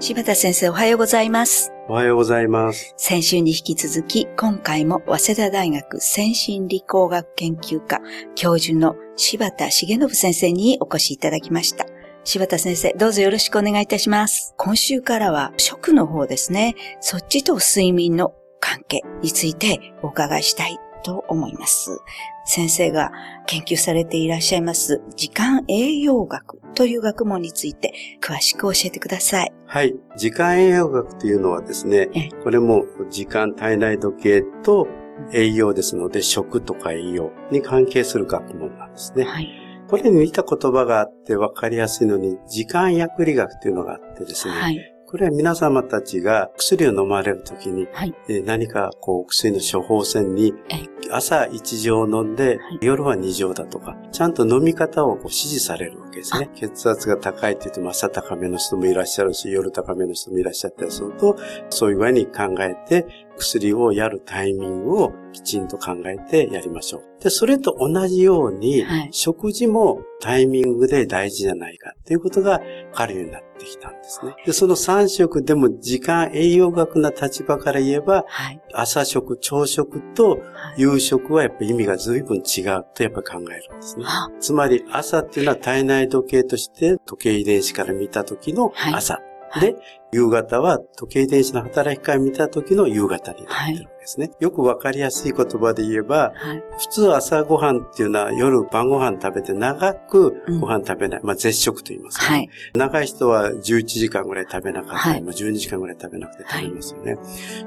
柴田先生おはようございます。おはようございます。先週に引き続き、今回も早稲田大学先進理工学研究科教授の柴田重信先生にお越しいただきました。柴田先生、どうぞよろしくお願いいたします。今週からは食の方ですね。そっちと睡眠の関係についてお伺いしたいと思います。先生が研究されていらっしゃいます時間栄養学という学問について詳しく教えてください。はい。時間栄養学というのはですねえ、これも時間体内時計と栄養ですので、食とか栄養に関係する学問なんですね。はい。これに似た言葉があって分かりやすいのに、時間薬理学というのがあってですね、はい。これは皆様たちが薬を飲まれるときに、はい。えー何かこう薬の処方箋にえ朝1錠飲んではい夜は2錠だとか、ちゃんと飲み方をこう指示されるわけですね。血圧が高いって言っても朝高めの人もいらっしゃるし、夜高めの人もいらっしゃったりすると、そういう具合に考えて薬をやるタイミングをきちんと考えてやりましょう。で、それと同じように、はい食事もタイミングで大事じゃないかっていうことが分かるようになってきたんですね。で、その3食でも時間栄養学な立場から言えば、はい。朝食、朝食とはい夕食はやっぱ意味が随分違うとやっぱ考えるんですね。あつまり朝っていうのは体内時計として時計遺伝子から見た時の朝。はいで、夕方は時計遺伝子の働きから見た時の夕方になってるわけですね。よくわかりやすい言葉で言えば、はい。普通朝ごはんっていうのは夜晩ご飯食べて長くご飯食べない。まあ絶食と言いますか、ねはい。長い人は11時間ぐらい食べなかったり、はいまあ12時間ぐらい食べなくて食べますよね。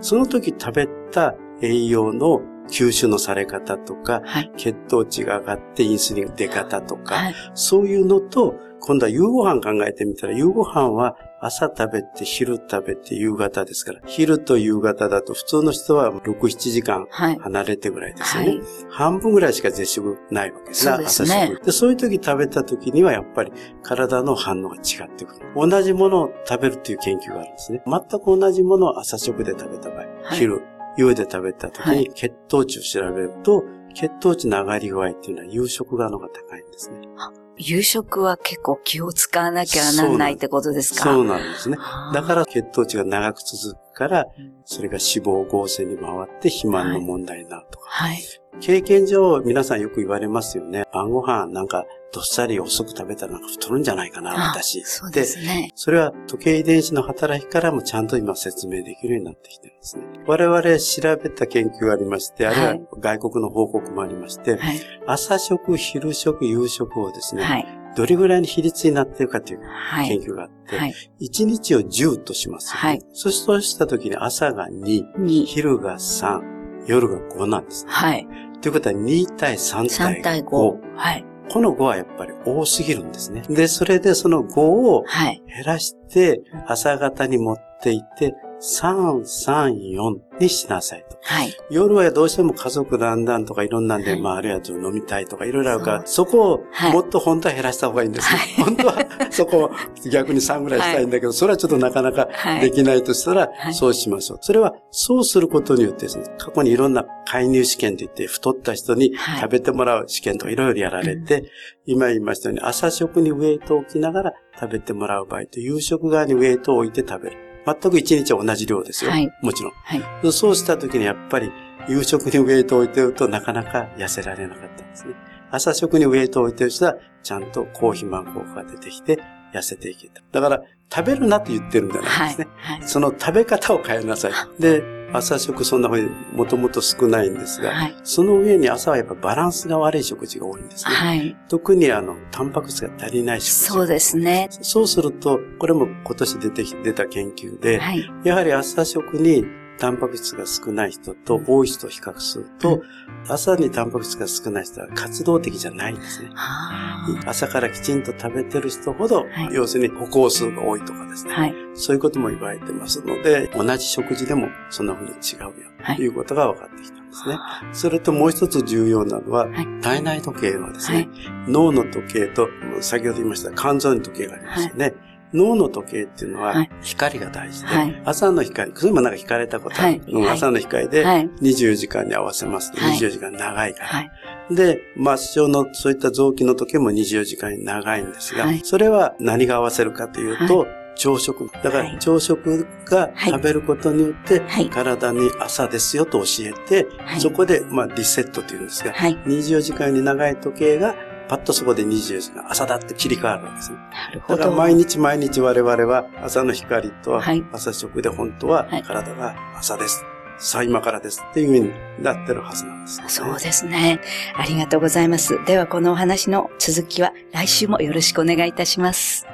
その時食べた栄養の吸収のされ方とか、はい。血糖値が上がってインスリンの出方とか、はい。そういうのと、今度は夕ご飯考えてみたら、夕ご飯は朝食べて、昼食べて、夕方ですから、昼と夕方だと普通の人は6、7時間はい。離れてぐらいですよね。はい。半分ぐらいしか絶食ないわけですね。朝食で。そういう時食べた時にはやっぱり体の反応が違ってくる。同じものを食べるっていう研究があるんですね。全く同じものを朝食で食べた場合、はい昼、夕で食べた時はいに血糖値を調べると、血糖値の上がり具合っていうのは夕食側の方が高いんですね。夕食は結構気を使わなきゃなんないってことですか？そうなんですね。だから血糖値が長く続くから、それが脂肪合成に回って肥満の問題になるとか。はい。経験上、皆さんよく言われますよね。晩ご飯なんかどっさり遅く食べたらなんか太るんじゃないかな、あ私。そうですね。それは時計遺伝子の働きからもちゃんと今説明できるようになってきてるんですね。我々調べた研究がありまして、あるいははい外国の報告もありまして、はい。朝食、昼食、夕食をですね、はい。どれぐらいの比率になっているかという研はい。究があって、はい。1日を10としますよね、はいそうそうした時に朝が2、に、昼が3、夜が5なんですね。はい。ということは2対3対3対5。5。はい。この5はやっぱり多すぎるんですね。で、それでその5をはい。減らして朝方に持っていって、3、3、4にしなさいと。はい。夜はどうしても家族団らんとかいろんなんで、はいまああるいはちょっと飲みたいとかいろいろあるから、そこをはいもっと本当は減らした方がいいんですよ。はい本当はそこを逆に3ぐらいしたいんだけど、それはちょっとなかなかはいできないとしたらは、いそうしましょう。それはそうすることによってですね、過去にいろんな介入試験といって太った人にはい食べてもらう試験とかいろいろやられて、今言いましたように朝食にウェイトを置きながら食べてもらう場合と夕食側にウェイトを置いて食べる。全く一日は同じ量ですよ。はいもちろん。はい。そうした時にやっぱり夕食にウェイトを置いてるとなかなか痩せられなかったんですね。朝食にウェイトを置いてる人はちゃんと高肥満効果が出てきて痩せていけた。だから食べるなって言ってるんじゃないはいですね。。はい。その食べ方を変えなさい。で、朝食そんなふうにもともと少ないんですが、はい。その上に朝はやっぱバランスが悪い食事が多いんですね。はい。特にあの、タンパク質が足りない食事。そうですね。そうすると、これも今年出てき出た研究で、はい。やはり朝食にタンパク質が少ない人と多い人を比較すると、朝にタンパク質が少ない人は活動的じゃないんですね。あ朝からきちんと食べてる人ほど、はい要するに歩行数が多いとかですね。ーはい。そういうことも言われてますので、同じ食事でもそんな風に違うよ、はいということが分かってきたんですね。それともう一つ重要なのは、はい体内時計はですはねい、。脳の時計と、先ほど言いました肝臓の時計がありますよね。脳の時計っていうのははい。光が大事で、はい。朝の光、それもなんか引かれたことある、はい。うん朝の光ではい。24時間に合わせます。と、はい。24時間長いから。はい。で、末梢のそういった臓器の時計も24時間長いんですが、はい。それは何が合わせるかというと、朝食。だから朝食が食べることによって、はい。体に朝ですよと教えて、はい。そこで、まあ、リセットというんですが、はい。24時間に長い時計が、パッとそこで24時間、朝だって切り替わるわけですね。なるほど。だから毎日毎日我々は朝の光とはい朝食で本当ははい体が朝です。さあ今からですっていうふうになってるはずなんです、ね。そうですね。ありがとうございます。ではこのお話の続きは来週もよろしくお願いいたします。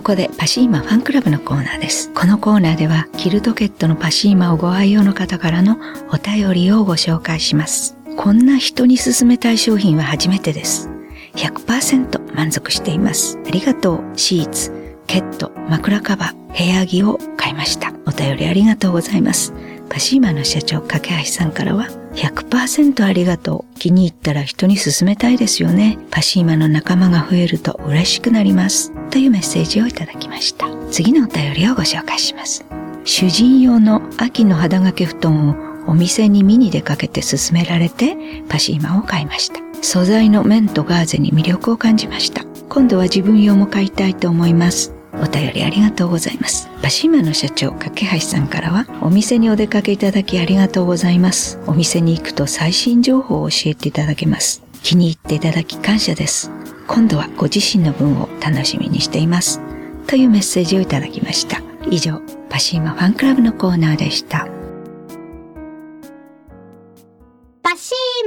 ここでパシーマファンクラブのコーナーです。このコーナーではキルトケットのパシーマをご愛用の方からのお便りをご紹介します。こんな人に勧めたい商品は初めてです。100%満足しています。ありがとう。シーツ、ケット、枕カバー、部屋着を買いました。お便りありがとうございます。パシーマの社長、架橋さんからは、100%ありがとう。気に入ったら人に勧めたいですよね。パシーマの仲間が増えると嬉しくなります。というメッセージをいただきました。次のお便りをご紹介します。主人用の秋の肌掛け布団をお店に見に出かけて勧められてパシーマを買いました。素材の綿とガーゼに魅力を感じました。今度は自分用も買いたいと思います。お便りありがとうございます。パシーマの社長、架橋さんからは、お店にお出かけいただきありがとうございます。お店に行くと最新情報を教えていただけます。気に入っていただき感謝です。今度はご自身の分を楽しみにしています。というメッセージをいただきました。以上、パシーマファンクラブのコーナーでした。